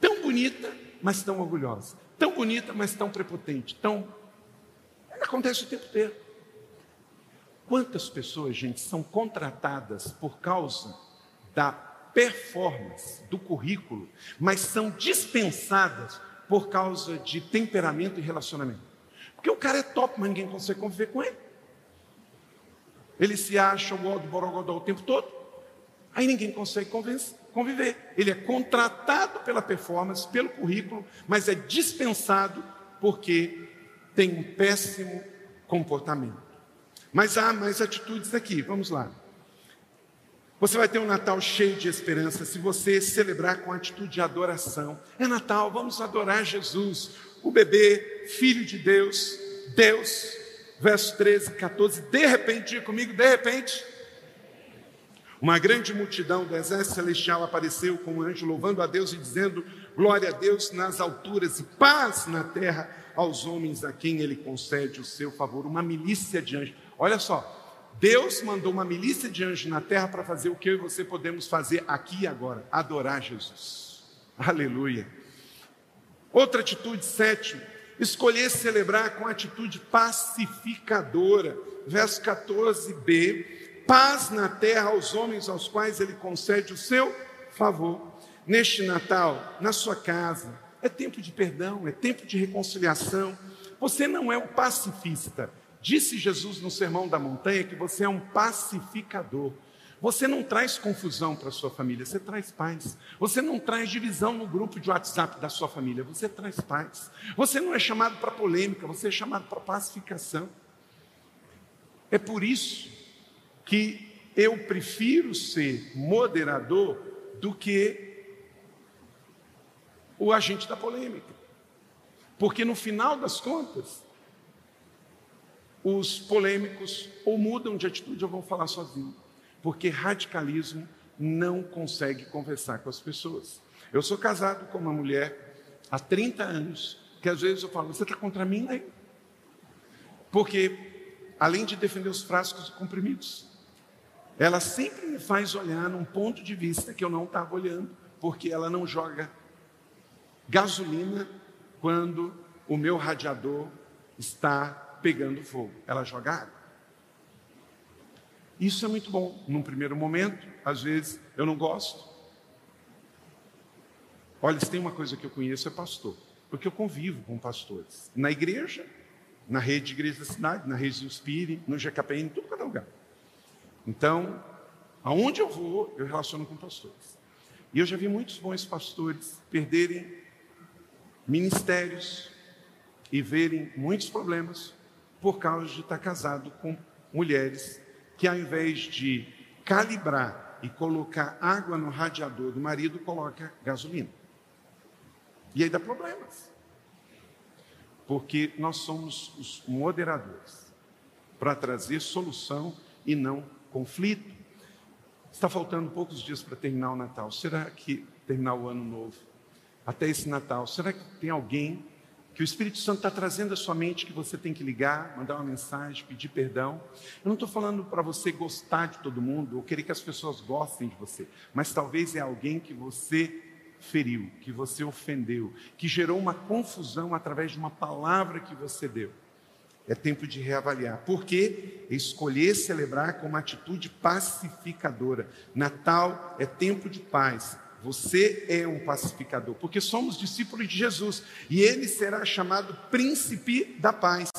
Tão bonita, mas tão orgulhosa. Tão bonita, mas tão prepotente. Tão. Acontece o tempo inteiro. Quantas pessoas, gente, são contratadas por causa da performance, do currículo, mas são dispensadas por causa de temperamento e relacionamento? Porque o cara é top, mas ninguém consegue conviver com ele. Ele se acha o ó do Borogodó o tempo todo. Aí ninguém consegue conviver. Ele é contratado pela performance, pelo currículo, mas é dispensado porque tem um péssimo comportamento. Mas há mais atitudes aqui, vamos lá. Você vai ter um Natal cheio de esperança se você celebrar com atitude de adoração. É Natal, vamos adorar Jesus, o bebê, filho de Deus, Deus verso 13, 14. De repente, diga comigo, de repente, uma grande multidão do exército celestial apareceu com um anjo louvando a Deus e dizendo: Glória a Deus nas alturas e paz na terra aos homens a quem ele concede o seu favor. Uma milícia de anjos. Olha só, Deus mandou uma milícia de anjos na terra para fazer o que eu e você podemos fazer aqui e agora: adorar Jesus. Aleluia. Outra atitude, sétima, escolher celebrar com atitude pacificadora. Verso 14b: paz na terra aos homens aos quais ele concede o seu favor. Neste Natal, na sua casa, é tempo de perdão, é tempo de reconciliação. Você não é um pacifista. Disse Jesus no Sermão da Montanha que você é um pacificador. Você não traz confusão para sua família, você traz paz. Você não traz divisão no grupo de WhatsApp da sua família, você traz paz. Você não é chamado para polêmica, você é chamado para pacificação. É por isso que eu prefiro ser moderador do que o agente da polêmica. Porque no final das contas, os polêmicos ou mudam de atitude ou vão falar sozinhos porque radicalismo não consegue conversar com as pessoas. Eu sou casado com uma mulher há 30 anos, que às vezes eu falo, você está contra mim, né? Porque, além de defender os frascos de comprimidos, ela sempre me faz olhar num ponto de vista que eu não estava olhando, porque ela não joga gasolina quando o meu radiador está pegando fogo. Ela joga água. Isso é muito bom. Num primeiro momento, às vezes eu não gosto. Olha, se tem uma coisa que eu conheço é pastor, porque eu convivo com pastores. Na igreja, na rede de igreja da cidade, na rede do Espírito, no GKPN, em tudo quanto é lugar. Então, aonde eu vou, eu relaciono com pastores. E eu já vi muitos bons pastores perderem ministérios e verem muitos problemas por causa de estar casado com mulheres que, ao invés de calibrar e colocar água no radiador do marido, coloca gasolina. E aí dá problemas. Porque nós somos os moderadores para trazer solução e não conflito. Está faltando poucos dias para terminar o Natal. Será que terminar o ano novo? Até esse Natal, será que tem alguém que o Espírito Santo está trazendo à sua mente que você tem que ligar, mandar uma mensagem, pedir perdão. Eu não estou falando para você gostar de todo mundo ou querer que as pessoas gostem de você, mas talvez é alguém que você feriu, que você ofendeu, que gerou uma confusão através de uma palavra que você deu. É tempo de reavaliar. Porque escolher celebrar com uma atitude pacificadora. Natal é tempo de paz. Você é um pacificador, porque somos discípulos de Jesus e ele será chamado príncipe da paz.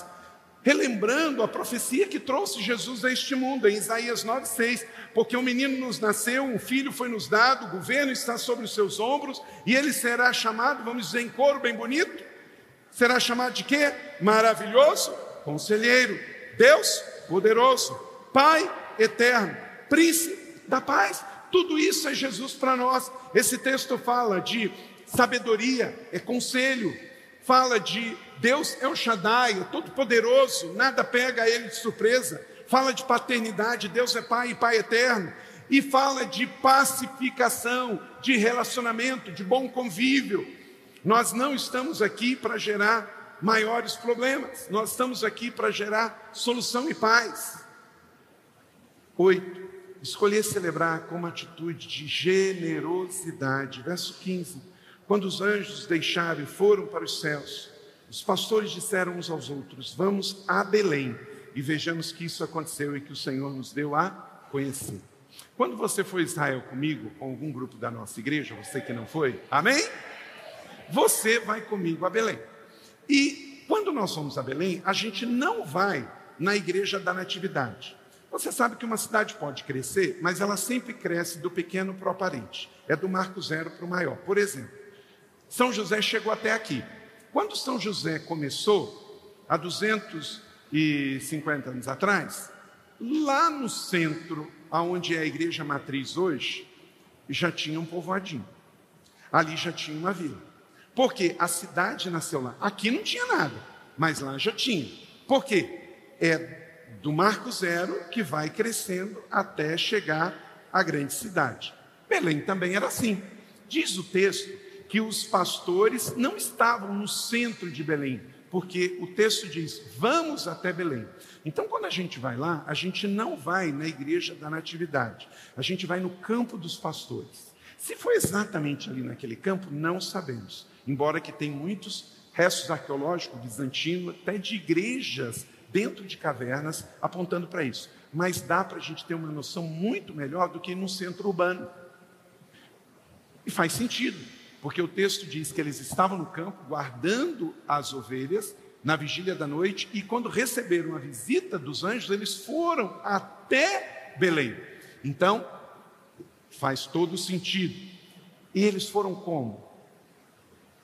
Relembrando a profecia que trouxe Jesus a este mundo, em Isaías 9,6: Porque um menino nos nasceu, um filho foi nos dado, o governo está sobre os seus ombros, e ele será chamado, vamos dizer em coro bem bonito, será chamado de quê? Maravilhoso, conselheiro, Deus poderoso, Pai eterno, príncipe da paz. Tudo isso é Jesus para nós. Esse texto fala de sabedoria, é conselho, fala de Deus é o Shaddai, é todo poderoso, nada pega ele de surpresa. Fala de paternidade, Deus é Pai e Pai eterno. E fala de pacificação, de relacionamento, de bom convívio. Nós não estamos aqui para gerar maiores problemas, nós estamos aqui para gerar solução e paz. Oito escolher celebrar com uma atitude de generosidade. Verso 15: Quando os anjos deixaram e foram para os céus, os pastores disseram uns aos outros: Vamos a Belém e vejamos que isso aconteceu e que o Senhor nos deu a conhecer. Quando você foi a Israel comigo, com algum grupo da nossa igreja, você que não foi, amém? Você vai comigo a Belém. E quando nós vamos a Belém, a gente não vai na igreja da Natividade. Você sabe que uma cidade pode crescer, mas ela sempre cresce do pequeno para o aparente. É do marco zero para o maior. Por exemplo, São José chegou até aqui. Quando São José começou, há 250 anos atrás, lá no centro, aonde é a igreja matriz hoje, já tinha um povoadinho. Ali já tinha uma vila. Porque a cidade nasceu lá. Aqui não tinha nada, mas lá já tinha. Por quê? É do marco zero que vai crescendo até chegar à grande cidade. Belém também era assim. Diz o texto que os pastores não estavam no centro de Belém, porque o texto diz: vamos até Belém. Então, quando a gente vai lá, a gente não vai na igreja da Natividade, a gente vai no campo dos pastores. Se foi exatamente ali naquele campo, não sabemos, embora que tem muitos restos arqueológicos bizantinos, até de igrejas dentro de cavernas, apontando para isso. Mas dá para a gente ter uma noção muito melhor do que no centro urbano. E faz sentido, porque o texto diz que eles estavam no campo guardando as ovelhas na vigília da noite e quando receberam a visita dos anjos, eles foram até Belém. Então, faz todo sentido. E eles foram como?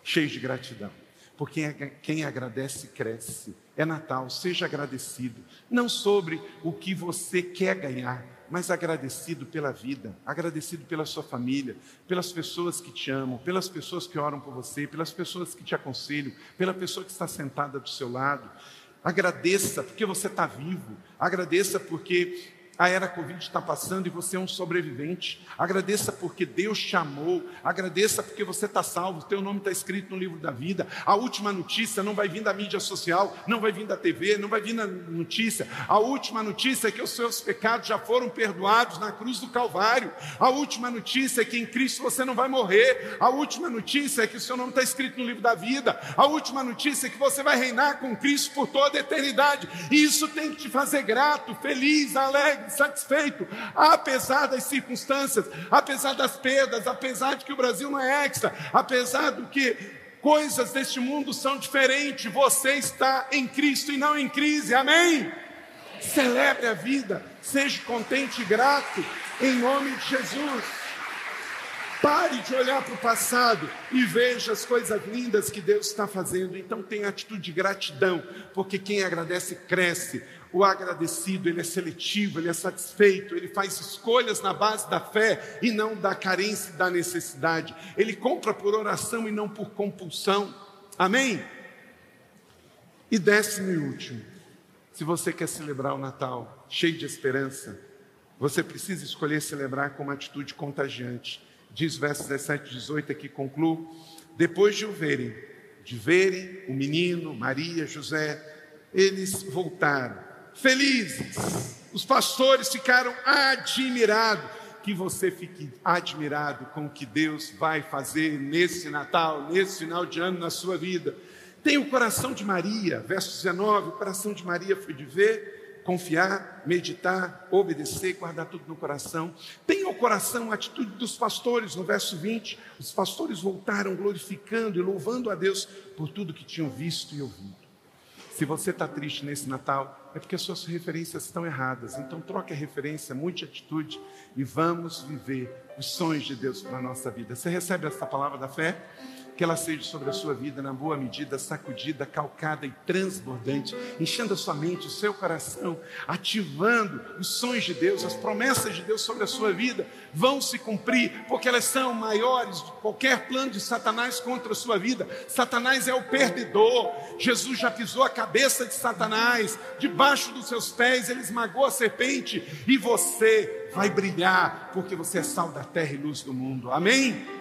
Cheios de gratidão. Porque quem agradece, cresce. É Natal, seja agradecido, não sobre o que você quer ganhar, mas agradecido pela vida, agradecido pela sua família, pelas pessoas que te amam, pelas pessoas que oram por você, pelas pessoas que te aconselham, pela pessoa que está sentada do seu lado. Agradeça porque você está vivo, agradeça porque a era Covid está passando e você é um sobrevivente. Agradeça porque Deus te amou. Agradeça porque você está salvo. Teu nome está escrito no livro da vida. A última notícia não vai vir da mídia social, não vai vir da TV, não vai vir da notícia. A última notícia é que os seus pecados já foram perdoados na cruz do Calvário. A última notícia é que em Cristo você não vai morrer. A última notícia é que o seu nome está escrito no livro da vida. A última notícia é que você vai reinar com Cristo por toda a eternidade. E isso tem que te fazer grato, feliz, alegre satisfeito, apesar das circunstâncias, apesar das perdas, apesar de que o Brasil não é extra, apesar do que coisas deste mundo são diferentes, você está em Cristo e não em crise, amém? Celebre a vida, seja contente e grato, em nome de Jesus. Pare de olhar para o passado e veja as coisas lindas que Deus está fazendo. Então tenha atitude de gratidão, porque quem agradece cresce. O agradecido, ele é seletivo, ele é satisfeito, ele faz escolhas na base da fé e não da carência e da necessidade. Ele compra por oração e não por compulsão. Amém? E décimo e último, se você quer celebrar o Natal cheio de esperança, você precisa escolher celebrar com uma atitude contagiante. Diz versos 17 e 18 aqui, concluo. Depois de o verem, de verem o menino, Maria, José, eles voltaram felizes. Os pastores ficaram admirados. Que você fique admirado com o que Deus vai fazer nesse Natal, nesse final de ano na sua vida. Tem o coração de Maria, verso 19: o coração de Maria foi de ver, confiar, meditar, obedecer, guardar tudo no coração. Tem o coração a atitude dos pastores, no verso 20: os pastores voltaram glorificando e louvando a Deus por tudo que tinham visto e ouvido. Se você está triste nesse Natal, é porque as suas referências estão erradas. Então troque a referência, mude atitude e vamos viver os sonhos de Deus para a nossa vida. Você recebe essa palavra da fé? Que ela seja sobre a sua vida, na boa medida, sacudida, calcada e transbordante, enchendo a sua mente, o seu coração, ativando os sonhos de Deus, as promessas de Deus sobre a sua vida vão se cumprir, porque elas são maiores de qualquer plano de Satanás contra a sua vida. Satanás é o perdedor. Jesus já pisou a cabeça de Satanás, debaixo dos seus pés, ele esmagou a serpente e você vai brilhar, porque você é sal da terra e luz do mundo. Amém?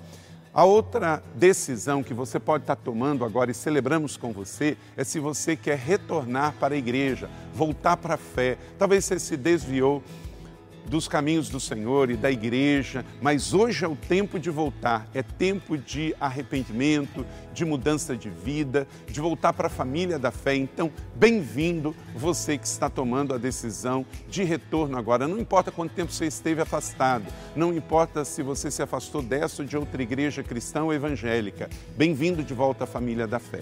A outra decisão que você pode estar tomando agora e celebramos com você é se você quer retornar para a igreja, voltar para a fé. Talvez você se desviou dos caminhos do Senhor e da igreja, mas hoje é o tempo de voltar, é tempo de arrependimento, de mudança de vida, de voltar para a família da fé. Então, bem-vindo você que está tomando a decisão de retorno agora. Não importa quanto tempo você esteve afastado, não importa se você se afastou dessa ou de outra igreja cristã ou evangélica. Bem-vindo de volta à família da fé.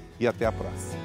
e até a próxima.